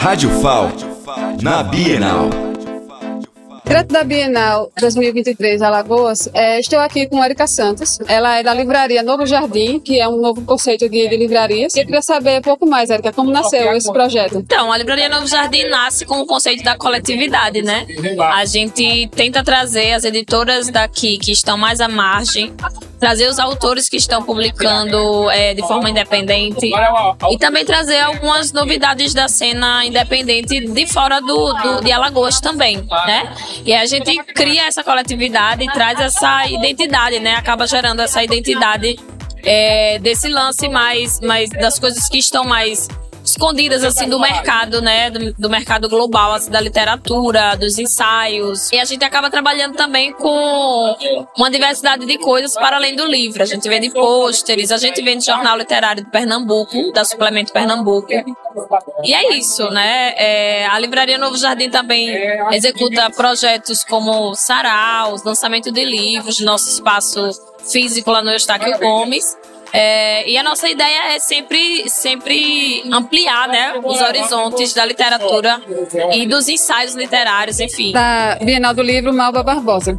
Rádio FAL, na Bienal. Direto da Bienal 2023 Alagoas, é, estou aqui com Erika Santos. Ela é da livraria Novo Jardim, que é um novo conceito de, de livrarias. Eu queria saber um pouco mais, Erika, como nasceu esse projeto? Então, a livraria Novo Jardim nasce com o conceito da coletividade, né? A gente tenta trazer as editoras daqui que estão mais à margem trazer os autores que estão publicando é, de forma independente e também trazer algumas novidades da cena independente de fora do, do de Alagoas também, né? E a gente cria essa coletividade e traz essa identidade, né? Acaba gerando essa identidade é, desse lance mais, mais das coisas que estão mais escondidas assim do mercado, né, do, do, mercado global, assim, da literatura, dos ensaios. E a gente acaba trabalhando também com uma diversidade de coisas para além do livro. A gente vende pôsteres, a gente vende jornal literário de Pernambuco, da Suplemento Pernambuco. E é isso, né? É, a Livraria Novo Jardim também executa projetos como saraus, lançamento de livros, nosso espaço físico lá no Eustáquio Gomes. É, e a nossa ideia é sempre, sempre ampliar né, os horizontes da literatura e dos ensaios literários, enfim. Da Bienal do Livro Malva Barbosa.